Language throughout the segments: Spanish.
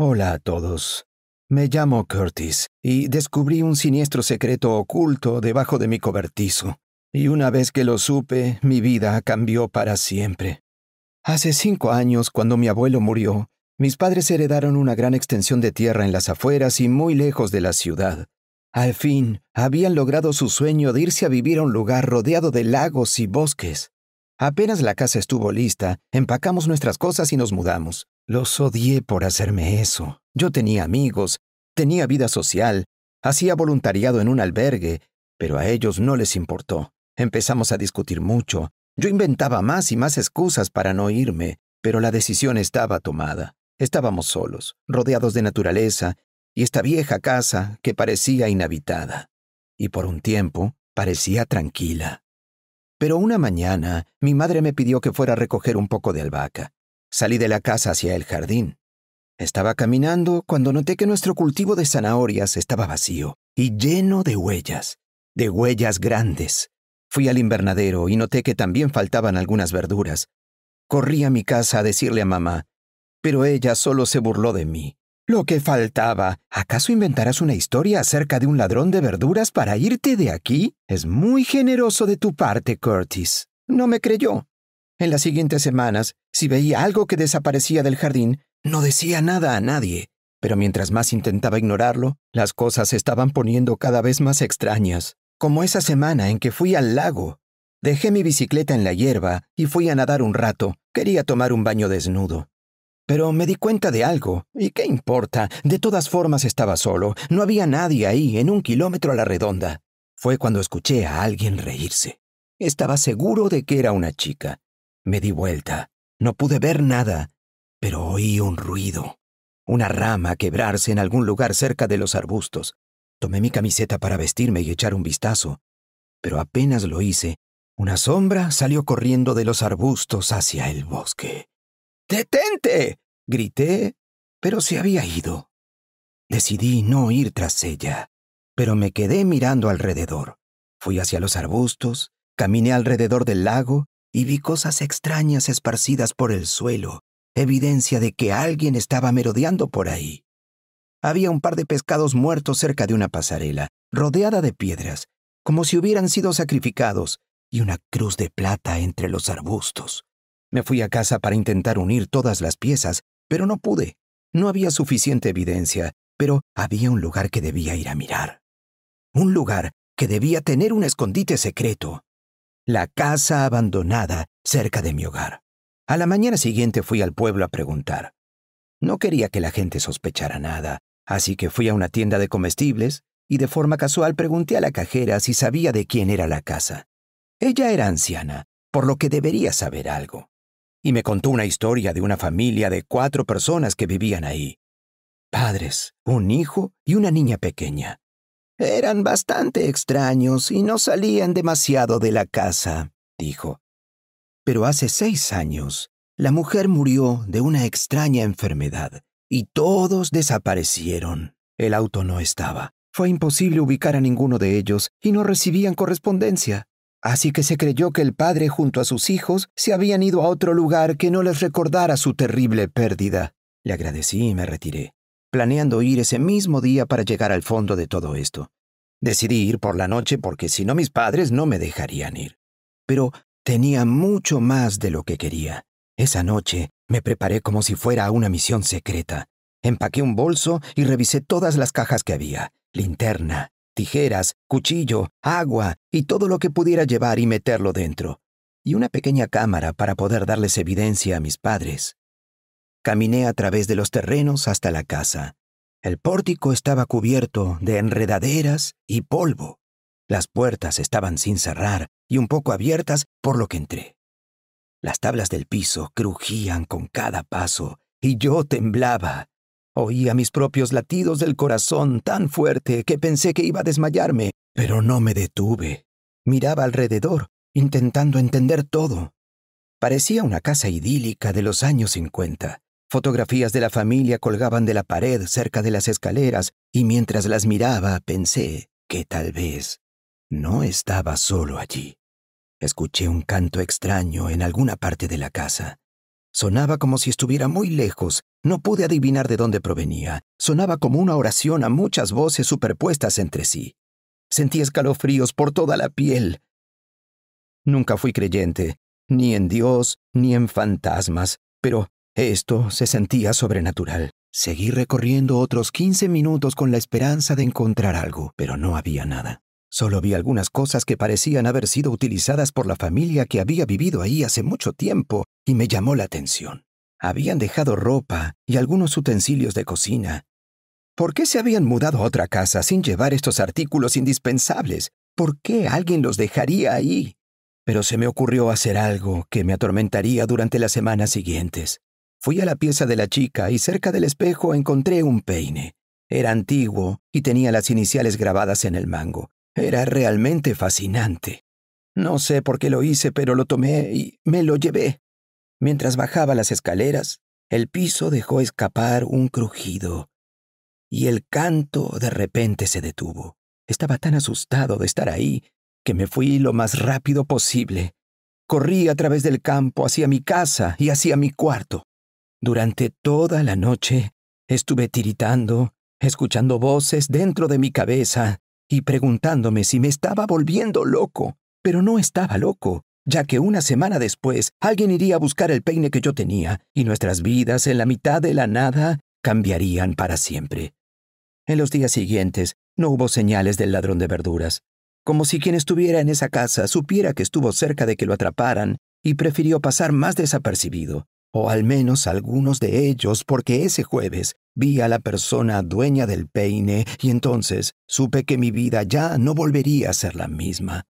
Hola a todos. Me llamo Curtis y descubrí un siniestro secreto oculto debajo de mi cobertizo. Y una vez que lo supe, mi vida cambió para siempre. Hace cinco años, cuando mi abuelo murió, mis padres heredaron una gran extensión de tierra en las afueras y muy lejos de la ciudad. Al fin, habían logrado su sueño de irse a vivir a un lugar rodeado de lagos y bosques. Apenas la casa estuvo lista, empacamos nuestras cosas y nos mudamos. Los odié por hacerme eso. Yo tenía amigos, tenía vida social, hacía voluntariado en un albergue, pero a ellos no les importó. Empezamos a discutir mucho. Yo inventaba más y más excusas para no irme, pero la decisión estaba tomada. Estábamos solos, rodeados de naturaleza, y esta vieja casa que parecía inhabitada. Y por un tiempo parecía tranquila. Pero una mañana mi madre me pidió que fuera a recoger un poco de albahaca. Salí de la casa hacia el jardín. Estaba caminando cuando noté que nuestro cultivo de zanahorias estaba vacío y lleno de huellas, de huellas grandes. Fui al invernadero y noté que también faltaban algunas verduras. Corrí a mi casa a decirle a mamá, pero ella solo se burló de mí. Lo que faltaba. ¿Acaso inventarás una historia acerca de un ladrón de verduras para irte de aquí? Es muy generoso de tu parte, Curtis. No me creyó. En las siguientes semanas, si veía algo que desaparecía del jardín, no decía nada a nadie. Pero mientras más intentaba ignorarlo, las cosas se estaban poniendo cada vez más extrañas. Como esa semana en que fui al lago. Dejé mi bicicleta en la hierba y fui a nadar un rato. Quería tomar un baño desnudo. Pero me di cuenta de algo, y qué importa, de todas formas estaba solo, no había nadie ahí en un kilómetro a la redonda. Fue cuando escuché a alguien reírse. Estaba seguro de que era una chica. Me di vuelta. No pude ver nada, pero oí un ruido. Una rama quebrarse en algún lugar cerca de los arbustos. Tomé mi camiseta para vestirme y echar un vistazo. Pero apenas lo hice, una sombra salió corriendo de los arbustos hacia el bosque. ¡Detente! grité, pero se había ido. Decidí no ir tras ella, pero me quedé mirando alrededor. Fui hacia los arbustos, caminé alrededor del lago y vi cosas extrañas esparcidas por el suelo, evidencia de que alguien estaba merodeando por ahí. Había un par de pescados muertos cerca de una pasarela, rodeada de piedras, como si hubieran sido sacrificados, y una cruz de plata entre los arbustos. Me fui a casa para intentar unir todas las piezas, pero no pude. No había suficiente evidencia, pero había un lugar que debía ir a mirar. Un lugar que debía tener un escondite secreto la casa abandonada cerca de mi hogar. A la mañana siguiente fui al pueblo a preguntar. No quería que la gente sospechara nada, así que fui a una tienda de comestibles y de forma casual pregunté a la cajera si sabía de quién era la casa. Ella era anciana, por lo que debería saber algo. Y me contó una historia de una familia de cuatro personas que vivían ahí. Padres, un hijo y una niña pequeña. Eran bastante extraños y no salían demasiado de la casa, dijo. Pero hace seis años, la mujer murió de una extraña enfermedad y todos desaparecieron. El auto no estaba. Fue imposible ubicar a ninguno de ellos y no recibían correspondencia. Así que se creyó que el padre junto a sus hijos se habían ido a otro lugar que no les recordara su terrible pérdida. Le agradecí y me retiré planeando ir ese mismo día para llegar al fondo de todo esto. Decidí ir por la noche porque si no mis padres no me dejarían ir. Pero tenía mucho más de lo que quería. Esa noche me preparé como si fuera una misión secreta. Empaqué un bolso y revisé todas las cajas que había. Linterna, tijeras, cuchillo, agua y todo lo que pudiera llevar y meterlo dentro. Y una pequeña cámara para poder darles evidencia a mis padres. Caminé a través de los terrenos hasta la casa. El pórtico estaba cubierto de enredaderas y polvo. Las puertas estaban sin cerrar y un poco abiertas por lo que entré. Las tablas del piso crujían con cada paso y yo temblaba. Oía mis propios latidos del corazón tan fuerte que pensé que iba a desmayarme, pero no me detuve. Miraba alrededor, intentando entender todo. Parecía una casa idílica de los años cincuenta. Fotografías de la familia colgaban de la pared cerca de las escaleras y mientras las miraba pensé que tal vez no estaba solo allí. Escuché un canto extraño en alguna parte de la casa. Sonaba como si estuviera muy lejos. No pude adivinar de dónde provenía. Sonaba como una oración a muchas voces superpuestas entre sí. Sentí escalofríos por toda la piel. Nunca fui creyente, ni en Dios, ni en fantasmas, pero esto se sentía sobrenatural. Seguí recorriendo otros 15 minutos con la esperanza de encontrar algo, pero no había nada. Solo vi algunas cosas que parecían haber sido utilizadas por la familia que había vivido ahí hace mucho tiempo y me llamó la atención. Habían dejado ropa y algunos utensilios de cocina. ¿Por qué se habían mudado a otra casa sin llevar estos artículos indispensables? ¿Por qué alguien los dejaría ahí? Pero se me ocurrió hacer algo que me atormentaría durante las semanas siguientes. Fui a la pieza de la chica y cerca del espejo encontré un peine. Era antiguo y tenía las iniciales grabadas en el mango. Era realmente fascinante. No sé por qué lo hice, pero lo tomé y me lo llevé. Mientras bajaba las escaleras, el piso dejó escapar un crujido y el canto de repente se detuvo. Estaba tan asustado de estar ahí que me fui lo más rápido posible. Corrí a través del campo hacia mi casa y hacia mi cuarto. Durante toda la noche estuve tiritando, escuchando voces dentro de mi cabeza y preguntándome si me estaba volviendo loco. Pero no estaba loco, ya que una semana después alguien iría a buscar el peine que yo tenía y nuestras vidas en la mitad de la nada cambiarían para siempre. En los días siguientes no hubo señales del ladrón de verduras, como si quien estuviera en esa casa supiera que estuvo cerca de que lo atraparan y prefirió pasar más desapercibido, o al menos algunos de ellos, porque ese jueves Vi a la persona dueña del peine y entonces supe que mi vida ya no volvería a ser la misma.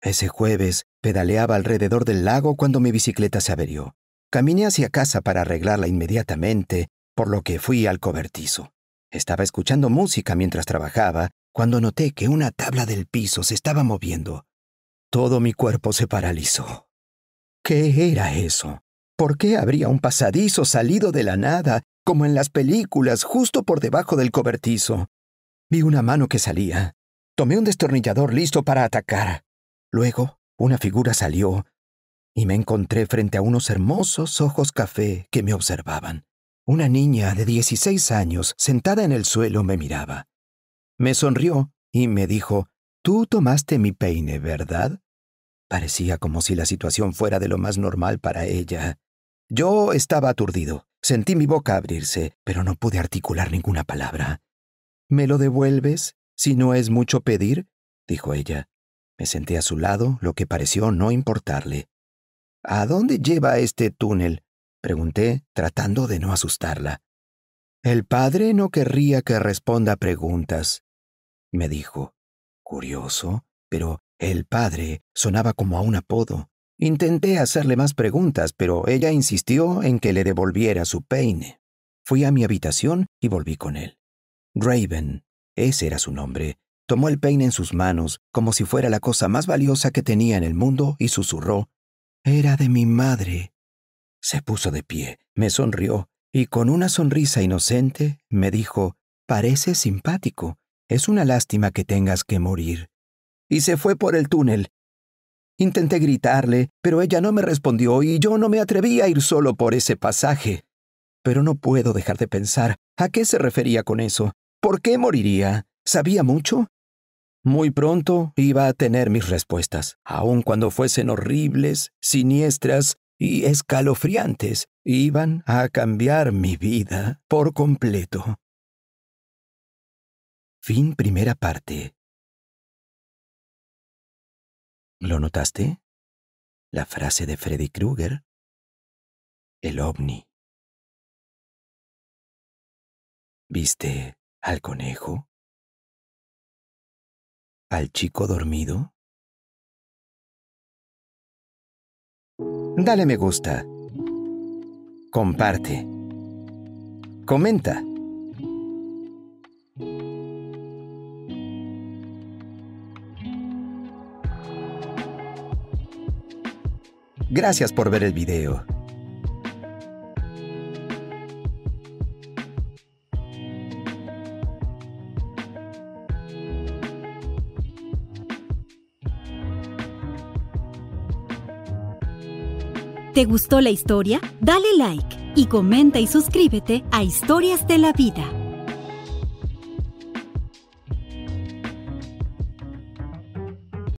Ese jueves pedaleaba alrededor del lago cuando mi bicicleta se averió. Caminé hacia casa para arreglarla inmediatamente, por lo que fui al cobertizo. Estaba escuchando música mientras trabajaba cuando noté que una tabla del piso se estaba moviendo. Todo mi cuerpo se paralizó. ¿Qué era eso? ¿Por qué habría un pasadizo salido de la nada como en las películas, justo por debajo del cobertizo. Vi una mano que salía. Tomé un destornillador listo para atacar. Luego, una figura salió y me encontré frente a unos hermosos ojos café que me observaban. Una niña de 16 años, sentada en el suelo, me miraba. Me sonrió y me dijo, Tú tomaste mi peine, ¿verdad? Parecía como si la situación fuera de lo más normal para ella. Yo estaba aturdido. Sentí mi boca abrirse, pero no pude articular ninguna palabra. ¿Me lo devuelves, si no es mucho pedir? dijo ella. Me senté a su lado, lo que pareció no importarle. ¿A dónde lleva este túnel? pregunté, tratando de no asustarla. El padre no querría que responda preguntas, me dijo. Curioso, pero el padre sonaba como a un apodo. Intenté hacerle más preguntas, pero ella insistió en que le devolviera su peine. Fui a mi habitación y volví con él. Raven, ese era su nombre, tomó el peine en sus manos como si fuera la cosa más valiosa que tenía en el mundo y susurró, Era de mi madre. Se puso de pie, me sonrió y con una sonrisa inocente me dijo, Parece simpático, es una lástima que tengas que morir. Y se fue por el túnel, Intenté gritarle, pero ella no me respondió y yo no me atreví a ir solo por ese pasaje. Pero no puedo dejar de pensar a qué se refería con eso. ¿Por qué moriría? ¿Sabía mucho? Muy pronto iba a tener mis respuestas, aun cuando fuesen horribles, siniestras y escalofriantes, iban a cambiar mi vida por completo. Fin primera parte. ¿Lo notaste? La frase de Freddy Krueger. El ovni. ¿Viste al conejo? ¿Al chico dormido? Dale me gusta. Comparte. Comenta. Gracias por ver el video. ¿Te gustó la historia? Dale like y comenta y suscríbete a Historias de la Vida.